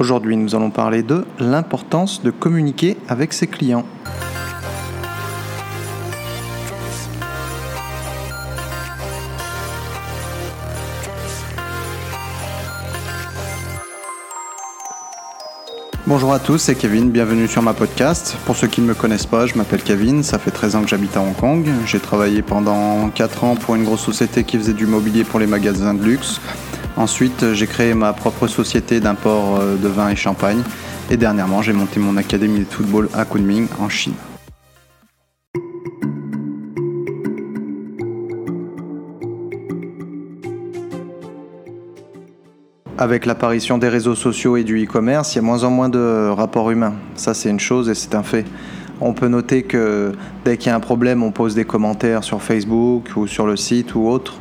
Aujourd'hui, nous allons parler de l'importance de communiquer avec ses clients. Bonjour à tous, c'est Kevin, bienvenue sur ma podcast. Pour ceux qui ne me connaissent pas, je m'appelle Kevin, ça fait 13 ans que j'habite à Hong Kong. J'ai travaillé pendant 4 ans pour une grosse société qui faisait du mobilier pour les magasins de luxe. Ensuite, j'ai créé ma propre société d'import euh, de vin et champagne. Et dernièrement, j'ai monté mon académie de football à Kunming, en Chine. Avec l'apparition des réseaux sociaux et du e-commerce, il y a moins en moins de rapports humains. Ça, c'est une chose et c'est un fait. On peut noter que dès qu'il y a un problème, on pose des commentaires sur Facebook ou sur le site ou autre.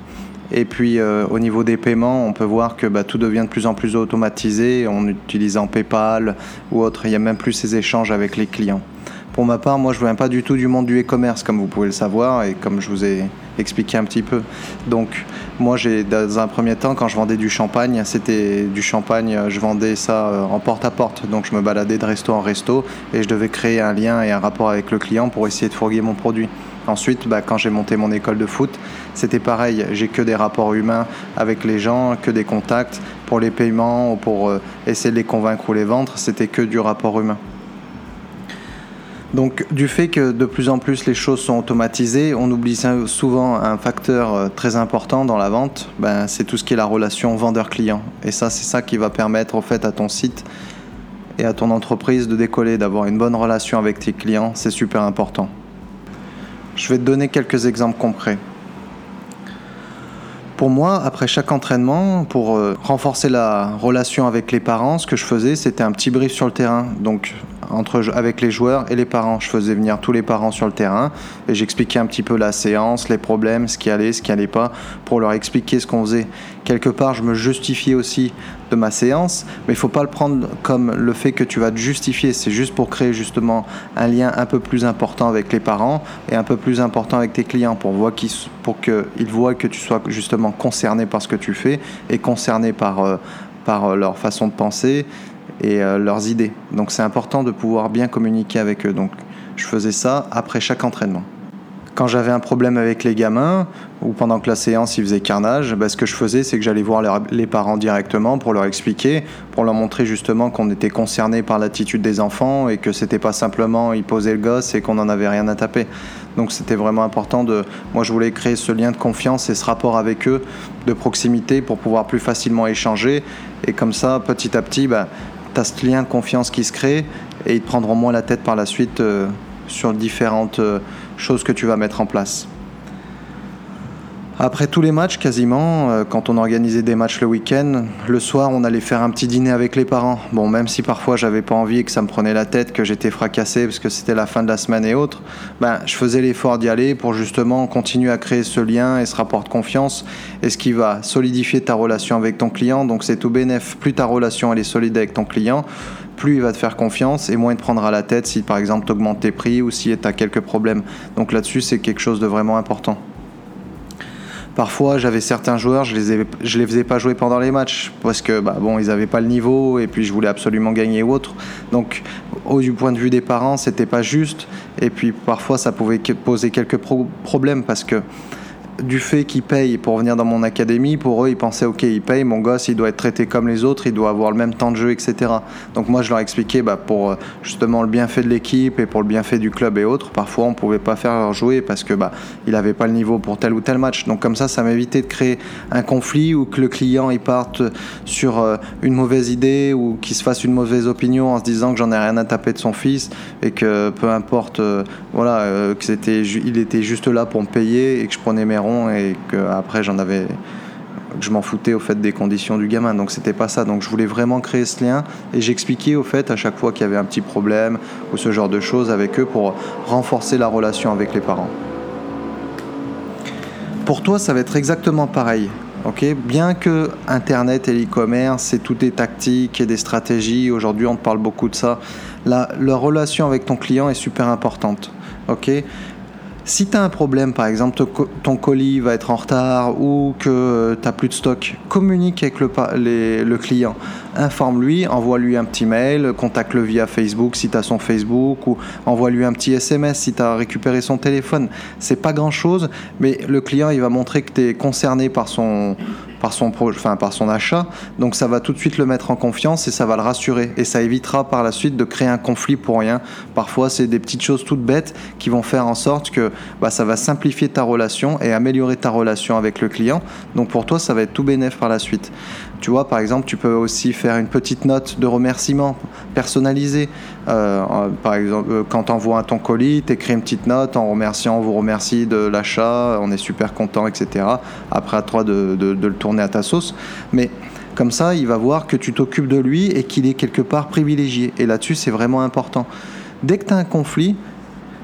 Et puis euh, au niveau des paiements, on peut voir que bah, tout devient de plus en plus automatisé en utilisant PayPal ou autre. Il n'y a même plus ces échanges avec les clients. Pour ma part, moi je ne viens pas du tout du monde du e-commerce, comme vous pouvez le savoir et comme je vous ai expliqué un petit peu. Donc moi, j'ai dans un premier temps, quand je vendais du champagne, c'était du champagne, je vendais ça euh, en porte-à-porte. Donc je me baladais de resto en resto et je devais créer un lien et un rapport avec le client pour essayer de fourguer mon produit. Ensuite, bah, quand j'ai monté mon école de foot, c'était pareil. J'ai que des rapports humains avec les gens, que des contacts pour les paiements ou pour euh, essayer de les convaincre ou les vendre. C'était que du rapport humain. Donc du fait que de plus en plus les choses sont automatisées, on oublie souvent un facteur euh, très important dans la vente, ben, c'est tout ce qui est la relation vendeur-client. Et ça, c'est ça qui va permettre fait à ton site et à ton entreprise de décoller, d'avoir une bonne relation avec tes clients, c'est super important. Je vais te donner quelques exemples concrets. Pour moi, après chaque entraînement, pour euh, renforcer la relation avec les parents, ce que je faisais, c'était un petit brief sur le terrain. Entre, avec les joueurs et les parents. Je faisais venir tous les parents sur le terrain et j'expliquais un petit peu la séance, les problèmes, ce qui allait, ce qui allait pas, pour leur expliquer ce qu'on faisait. Quelque part, je me justifiais aussi de ma séance, mais il faut pas le prendre comme le fait que tu vas te justifier. C'est juste pour créer justement un lien un peu plus important avec les parents et un peu plus important avec tes clients pour, voir pour qu'ils voient que tu sois justement concerné par ce que tu fais et concerné par, euh, par euh, leur façon de penser et euh, leurs idées. Donc c'est important de pouvoir bien communiquer avec eux. Donc je faisais ça après chaque entraînement. Quand j'avais un problème avec les gamins, ou pendant que la séance ils faisaient carnage, bah, ce que je faisais, c'est que j'allais voir les parents directement pour leur expliquer, pour leur montrer justement qu'on était concerné par l'attitude des enfants et que c'était pas simplement ils posaient le gosse et qu'on n'en avait rien à taper. Donc c'était vraiment important de. Moi, je voulais créer ce lien de confiance et ce rapport avec eux de proximité pour pouvoir plus facilement échanger. Et comme ça, petit à petit, bah, tu as ce lien de confiance qui se crée et ils te prendront moins la tête par la suite euh, sur différentes euh, choses que tu vas mettre en place. Après tous les matchs, quasiment, euh, quand on organisait des matchs le week-end, le soir, on allait faire un petit dîner avec les parents. Bon, même si parfois j'avais pas envie et que ça me prenait la tête, que j'étais fracassé parce que c'était la fin de la semaine et autres, ben, je faisais l'effort d'y aller pour justement continuer à créer ce lien et ce rapport de confiance et ce qui va solidifier ta relation avec ton client. Donc c'est tout bénéf. Plus ta relation elle est solide avec ton client, plus il va te faire confiance et moins il te prendra la tête si par exemple tu augmentes tes prix ou si tu as quelques problèmes. Donc là-dessus, c'est quelque chose de vraiment important. Parfois, j'avais certains joueurs, je les, les faisais pas jouer pendant les matchs parce que bah, bon, ils n'avaient pas le niveau et puis je voulais absolument gagner ou autre. Donc, au du point de vue des parents, c'était pas juste. Et puis parfois, ça pouvait poser quelques problèmes parce que du fait qu'ils payent pour venir dans mon académie, pour eux, ils pensaient, ok, ils payent, mon gosse, il doit être traité comme les autres, il doit avoir le même temps de jeu, etc. Donc moi, je leur expliquais, bah, pour euh, justement le bienfait de l'équipe et pour le bienfait du club et autres, parfois on pouvait pas faire jouer parce que bah, il n'avait pas le niveau pour tel ou tel match. Donc comme ça, ça m'évitait de créer un conflit ou que le client il parte sur euh, une mauvaise idée ou qu'il se fasse une mauvaise opinion en se disant que j'en ai rien à taper de son fils et que peu importe, euh, voilà, il était juste là pour me payer et que je prenais mes et que après j'en avais je m'en foutais au fait des conditions du gamin. Donc c'était pas ça. Donc je voulais vraiment créer ce lien et j'expliquais au fait à chaque fois qu'il y avait un petit problème ou ce genre de choses avec eux pour renforcer la relation avec les parents. Pour toi ça va être exactement pareil ok? Bien que internet et l'e-commerce c'est tout des tactiques et des stratégies aujourd'hui on parle beaucoup de ça. La, la relation avec ton client est super importante ok? Si tu as un problème, par exemple, ton colis va être en retard ou que tu n'as plus de stock, communique avec le, client. Informe-lui, envoie-lui un petit mail, contacte-le via Facebook si tu as son Facebook ou envoie-lui un petit SMS si tu as récupéré son téléphone. C'est pas grand-chose, mais le client, il va montrer que tu es concerné par son, par son, enfin, par son achat. Donc ça va tout de suite le mettre en confiance et ça va le rassurer. Et ça évitera par la suite de créer un conflit pour rien. Parfois, c'est des petites choses toutes bêtes qui vont faire en sorte que bah, ça va simplifier ta relation et améliorer ta relation avec le client. Donc pour toi, ça va être tout bénéf par la suite. Tu vois, par exemple, tu peux aussi faire une petite note de remerciement personnalisée. Euh, par exemple, euh, quand tu envoies ton colis, tu écris une petite note en remerciant, on vous remercie de l'achat, on est super content, etc. Après, à toi de le tourner à ta sauce. Mais comme ça, il va voir que tu t'occupes de lui et qu'il est quelque part privilégié. Et là-dessus, c'est vraiment important. Dès que tu as un conflit,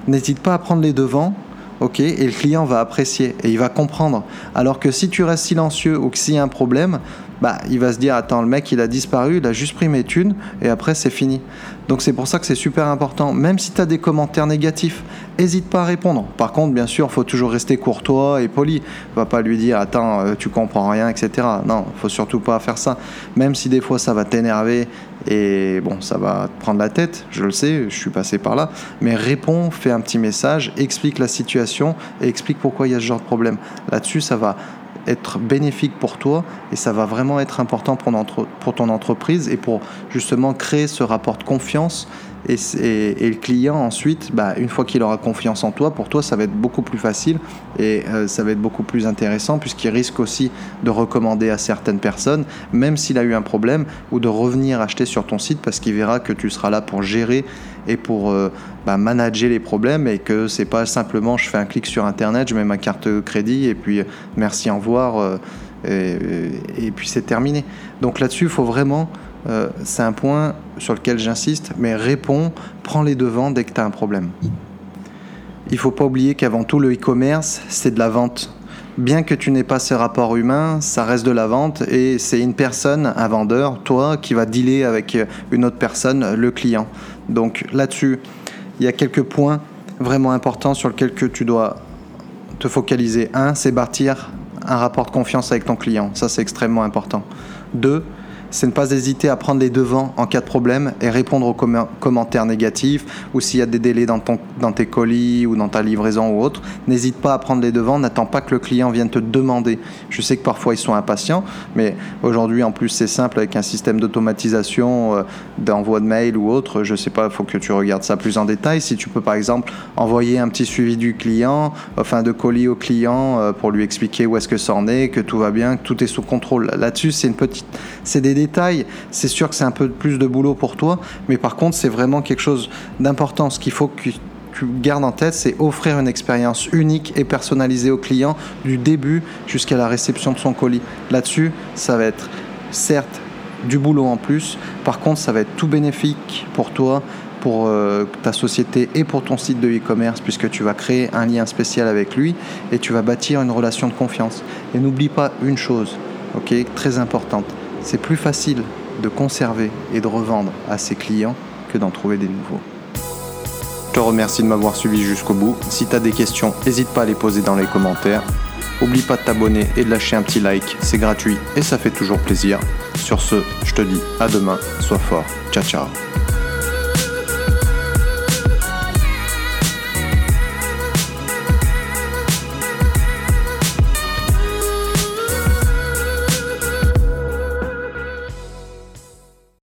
n'hésite pas à prendre les devants ok, et le client va apprécier et il va comprendre. Alors que si tu restes silencieux ou que s'il y a un problème, bah, il va se dire attends le mec il a disparu, il a juste pris mes thunes et après c'est fini. Donc c'est pour ça que c'est super important. Même si tu as des commentaires négatifs, hésite pas à répondre. Par contre, bien sûr, faut toujours rester courtois et poli. Va pas lui dire attends euh, tu comprends rien, etc. Non, faut surtout pas faire ça. Même si des fois ça va t'énerver et bon ça va te prendre la tête, je le sais, je suis passé par là. Mais réponds, fais un petit message, explique la situation et explique pourquoi il y a ce genre de problème. Là-dessus ça va être bénéfique pour toi et ça va vraiment être important pour, ton entreprise et pour justement créer ce rapport de confiance et, le client ensuite, bah, une fois qu'il aura confiance en toi, pour toi ça va être beaucoup plus facile et euh, ça va être beaucoup plus intéressant puisqu'il risque aussi de recommander à certaines personnes, même s'il a eu un problème, ou de revenir acheter sur ton site parce qu'il verra que tu seras là pour gérer et pour euh, bah, manager les problèmes et que c'est pas simplement je fais un clic sur internet, je mets ma carte crédit et puis merci, au revoir euh, et, et, puis c'est terminé. Donc là-dessus, il faut vraiment, euh, c'est un point sur lequel j'insiste, mais réponds, prends les devants dès que tu as un problème. Il faut pas oublier qu'avant tout, le e-commerce, c'est de la vente bien que tu n'aies pas ce rapport humain, ça reste de la vente et c'est une personne, un vendeur, toi, qui va dealer avec une autre personne, le client. Donc là-dessus, il y a quelques points vraiment importants sur lesquels que tu dois te focaliser. Un, c'est bâtir un rapport de confiance avec ton client. Ça, c'est extrêmement important. Deux, c'est ne pas hésiter à prendre les devants en cas de problème et répondre aux commentaires négatifs ou s'il y a des délais dans, ton, dans tes colis ou dans ta livraison ou autre. N'hésite pas à prendre les devants, n'attends pas que le client vienne te demander. Je sais que parfois ils sont impatients, mais aujourd'hui en plus c'est simple avec un système d'automatisation, euh, d'envoi de mail ou autre. Je sais pas, il faut que tu regardes ça plus en détail. Si tu peux par exemple envoyer un petit suivi du client, enfin de colis au client euh, pour lui expliquer où est-ce que ça en est, que tout va bien, que tout est sous contrôle. Là-dessus, c'est une petite, c'est des C'est sûr que c'est un peu plus de boulot pour toi, mais par contre, c'est vraiment quelque chose d'important. Ce qu'il faut que tu gardes en tête, c'est offrir une expérience unique et personnalisée au client du début jusqu'à la réception de son colis. Là-dessus, ça va être certes du boulot en plus, par contre, ça va être tout bénéfique pour toi pour euh, ta société et pour ton site de e-commerce puisque tu vas créer un lien spécial avec lui et tu vas bâtir une relation de confiance. Et n'oublie pas une chose, ok, très importante, c'est plus facile de conserver et de revendre à ses clients que d'en trouver des nouveaux. Je te remercie de m'avoir suivi jusqu'au bout. Si tu as des questions, n'hésite pas à les poser dans les commentaires. Oublie pas de t'abonner et de lâcher un petit like, c'est gratuit et ça fait toujours plaisir. Sur ce, je te dis à demain, sois fort, ciao ciao.